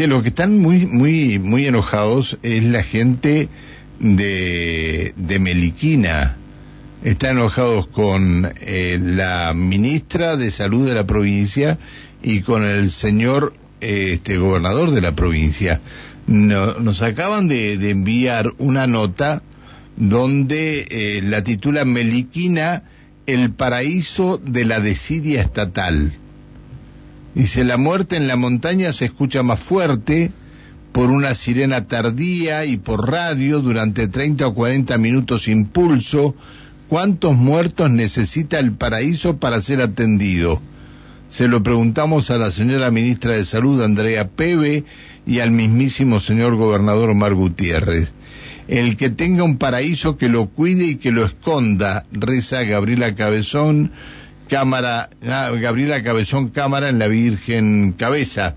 Sí, lo que están muy, muy, muy enojados es la gente de, de Meliquina. Están enojados con eh, la ministra de Salud de la provincia y con el señor este gobernador de la provincia. nos acaban de, enviar una nota donde eh, la titula Meliquina, el paraíso de la desidia estatal. Dice, la muerte en la montaña se escucha más fuerte por una sirena tardía y por radio durante 30 o 40 minutos impulso. ¿Cuántos muertos necesita el paraíso para ser atendido? Se lo preguntamos a la señora ministra de Salud, Andrea Peve, y al mismísimo señor gobernador Omar Gutiérrez. El que tenga un paraíso que lo cuide y que lo esconda, reza Gabriela Cabezón, cámara, ah, Gabriela Cabezón Cámara en la Virgen Cabeza.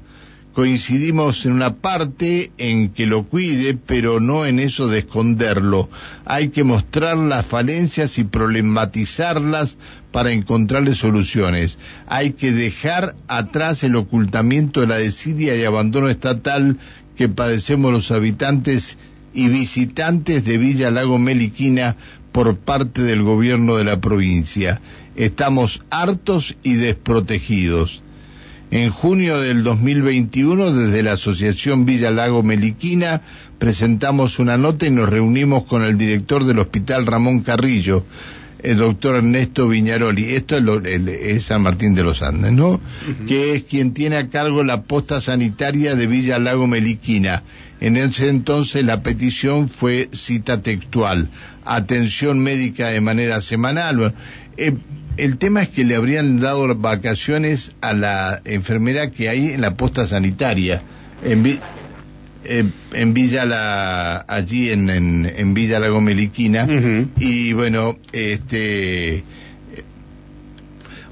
Coincidimos en una parte en que lo cuide, pero no en eso de esconderlo. Hay que mostrar las falencias y problematizarlas para encontrarle soluciones. Hay que dejar atrás el ocultamiento de la desidia y abandono estatal que padecemos los habitantes y visitantes de Villa Lago Meliquina por parte del gobierno de la provincia. Estamos hartos y desprotegidos. En junio del 2021, desde la Asociación Villa Lago Meliquina, presentamos una nota y nos reunimos con el director del Hospital Ramón Carrillo, el doctor Ernesto Viñaroli. Esto es, San Martín de los Andes, ¿no? Que es quien tiene a cargo la posta sanitaria de Villa Lago Meliquina. En ese entonces la petición fue cita textual, atención médica de manera semanal. Eh, el tema es que le habrían dado vacaciones a la enfermera que hay en la posta sanitaria, en, en Villa la, allí en, en, Villa La Gomeliquina, y bueno, este...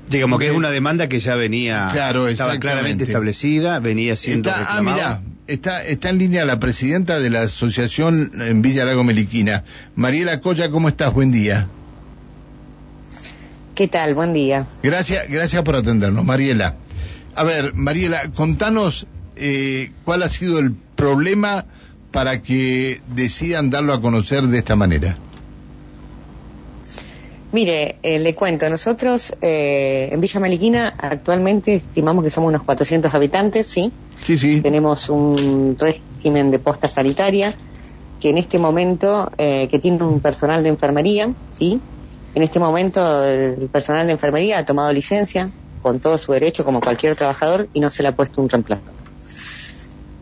Digamos que es una demanda que ya venía, claro, estaba claramente establecida, venía siendo está, Ah, mira, está, está en línea la presidenta de la asociación en Villa Lago Meliquina. Mariela Coya, ¿cómo estás? Buen día. ¿Qué tal? Buen día. Gracias, gracias por atendernos, Mariela. A ver, Mariela, contanos eh, cuál ha sido el problema para que decidan darlo a conocer de esta manera. Mire, eh, le cuento, nosotros eh, en Villa Maliquina actualmente estimamos que somos unos 400 habitantes, ¿sí? Sí, sí. Tenemos un régimen de posta sanitaria que en este momento, que tiene un personal de enfermería, ¿sí? En este momento el personal de enfermería ha tomado licencia con todo su derecho como cualquier trabajador y no se le ha puesto un reemplazo.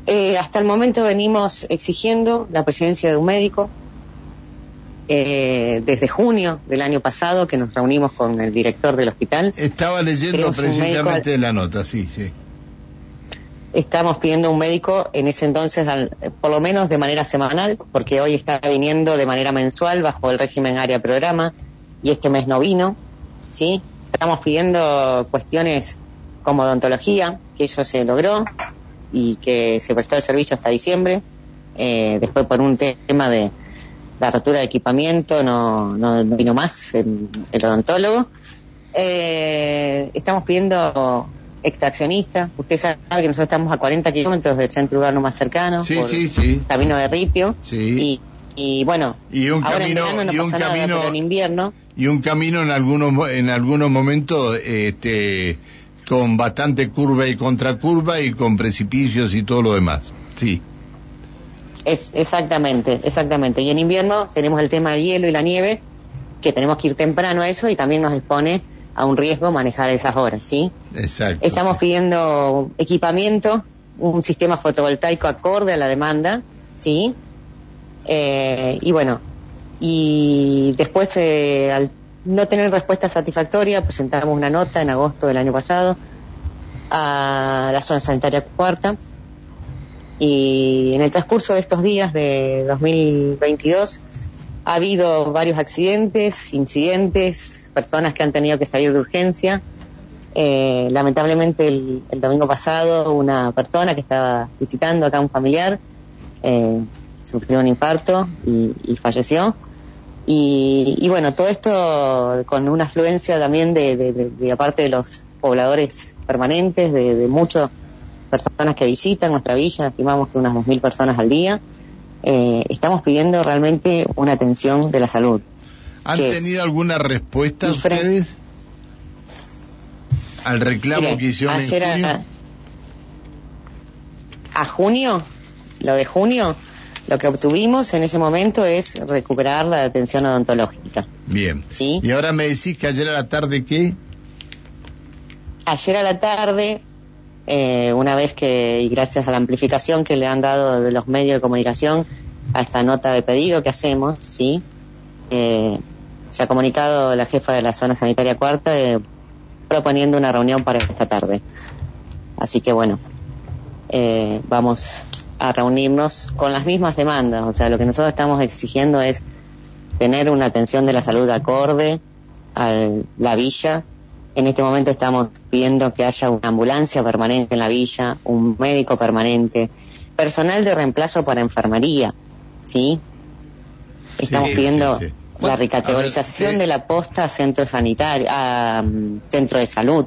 Eh, hasta el momento venimos exigiendo la presencia de un médico. Eh, desde junio del año pasado que nos reunimos con el director del hospital. Estaba leyendo precisamente la nota, sí, sí. Estamos pidiendo un médico en ese entonces, por lo menos de manera semanal, porque hoy está viniendo de manera mensual bajo el régimen área programa y este mes no vino, ¿sí? Estamos pidiendo cuestiones como odontología, que eso se logró y que se prestó el servicio hasta diciembre. Eh, después por un tema de la rotura de equipamiento no, no, vino más el, odontólogo. Eh, estamos pidiendo extraccionista. Usted sabe que nosotros estamos a 40 kilómetros del centro urbano más cercano, sí, sí, sí. camino de Ripio. Sí. Y, bueno, y un camino, y un camino, en invierno y un camino en algunos en algunos momentos este con bastante curva y contracurva y con precipicios y todo lo demás. Sí. Es exactamente, exactamente. Y en invierno tenemos el tema del hielo y la nieve, que tenemos que ir temprano a eso y también nos expone a un riesgo manejar esas horas, ¿sí? Exacto. Estamos pidiendo equipamiento, un sistema fotovoltaico acorde a la demanda, ¿sí? Eh, y bueno, y después, eh, al no tener respuesta satisfactoria, presentamos una nota en agosto del año pasado a la zona sanitaria cuarta. Y en el transcurso de estos días de 2022 ha habido varios accidentes, incidentes, personas que han tenido que salir de urgencia. Eh, lamentablemente el, domingo pasado una persona que estaba visitando acá a un familiar eh, sufrió un infarto y falleció. Y, bueno, todo esto con una afluencia también de, de, aparte de los pobladores permanentes, de, mucho personas que visitan nuestra villa, estimamos que unas 2.000 personas al día, eh, estamos pidiendo realmente una atención de la salud. ¿Han tenido alguna respuesta Y ustedes al reclamo Mire, que hicieron en junio? a, a junio, lo de junio, lo que obtuvimos en ese momento es recuperar la atención odontológica. Bien. ¿Sí? Y ahora me decís que ayer a la tarde, ¿qué? Ayer a la tarde, eh, una vez que, y gracias a la amplificación que le han dado de los medios de comunicación a esta nota de pedido que hacemos, ¿sí? Eh, se ha comunicado la jefa de la zona sanitaria cuarta eh, proponiendo una reunión para esta tarde. Así que bueno, eh, vamos a reunirnos con las mismas demandas. O sea, lo que nosotros estamos exigiendo es tener una atención de la salud acorde a la villa. En este momento estamos pidiendo que haya una ambulancia permanente en la villa, un médico permanente, personal de reemplazo para enfermería, ¿sí? Estamos Sí, pidiendo sí, sí. la recategorización ver, de la posta a centro sanitario, a mm, centro de salud.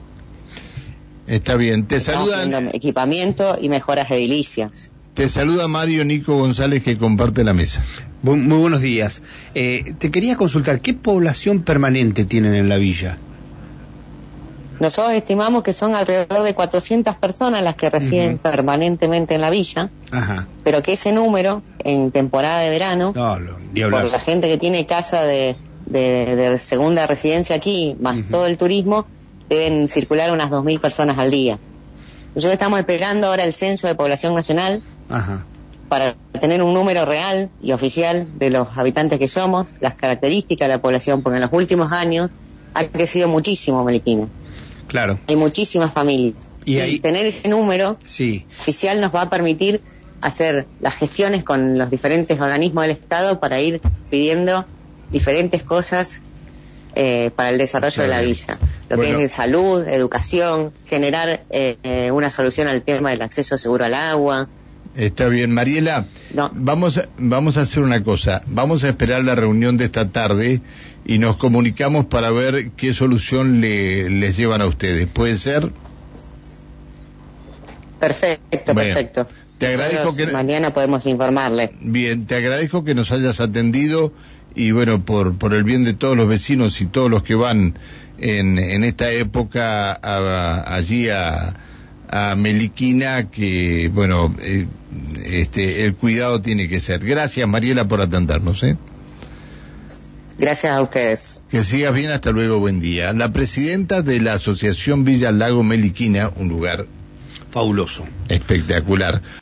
Está bien. Te Estamos saludan, equipamiento y mejoras edilicias. Te saluda Mario Nico González que comparte la mesa. Muy buenos días. Eh, te quería consultar, ¿qué población permanente tienen en la villa? Nosotros estimamos que son alrededor de 400 personas las que residen permanentemente en la villa, Ajá. pero que ese número, en temporada de verano, No, lo- por la gente que tiene casa de, de- de segunda residencia aquí, más todo el turismo, deben circular unas 2.000 personas al día. Nosotros estamos esperando ahora el censo de población nacional Ajá. para tener un número real y oficial de los habitantes que somos, las características de la población, porque en los últimos años ha crecido muchísimo Meliquina. Claro. Hay muchísimas familias. Y ahí- tener ese número Sí. oficial nos va a permitir hacer las gestiones con los diferentes organismos del Estado para ir pidiendo diferentes cosas eh, para el desarrollo de la villa. Lo Bueno. que es salud, educación, generar eh, eh, una solución al tema del acceso seguro al agua. Está bien, Mariela. No. Vamos, a- vamos a hacer una cosa. Vamos a esperar la reunión de esta tarde y nos comunicamos para ver qué solución le, les llevan a ustedes. ¿Puede ser? Perfecto, Bueno, perfecto. te agradezco Nosotros que- Mañana podemos informarle. Bien, te agradezco que nos hayas atendido y bueno, por, por el bien de todos los vecinos y todos los que van en, en esta época a- allí a, a Meliquina, que bueno, eh, este, el cuidado tiene que ser. Gracias Mariela por atendernos. ¿eh? Gracias a ustedes. Que sigas bien, hasta luego, buen día. La presidenta de la Asociación Villa Lago Meliquina, un lugar Fabuloso. espectacular.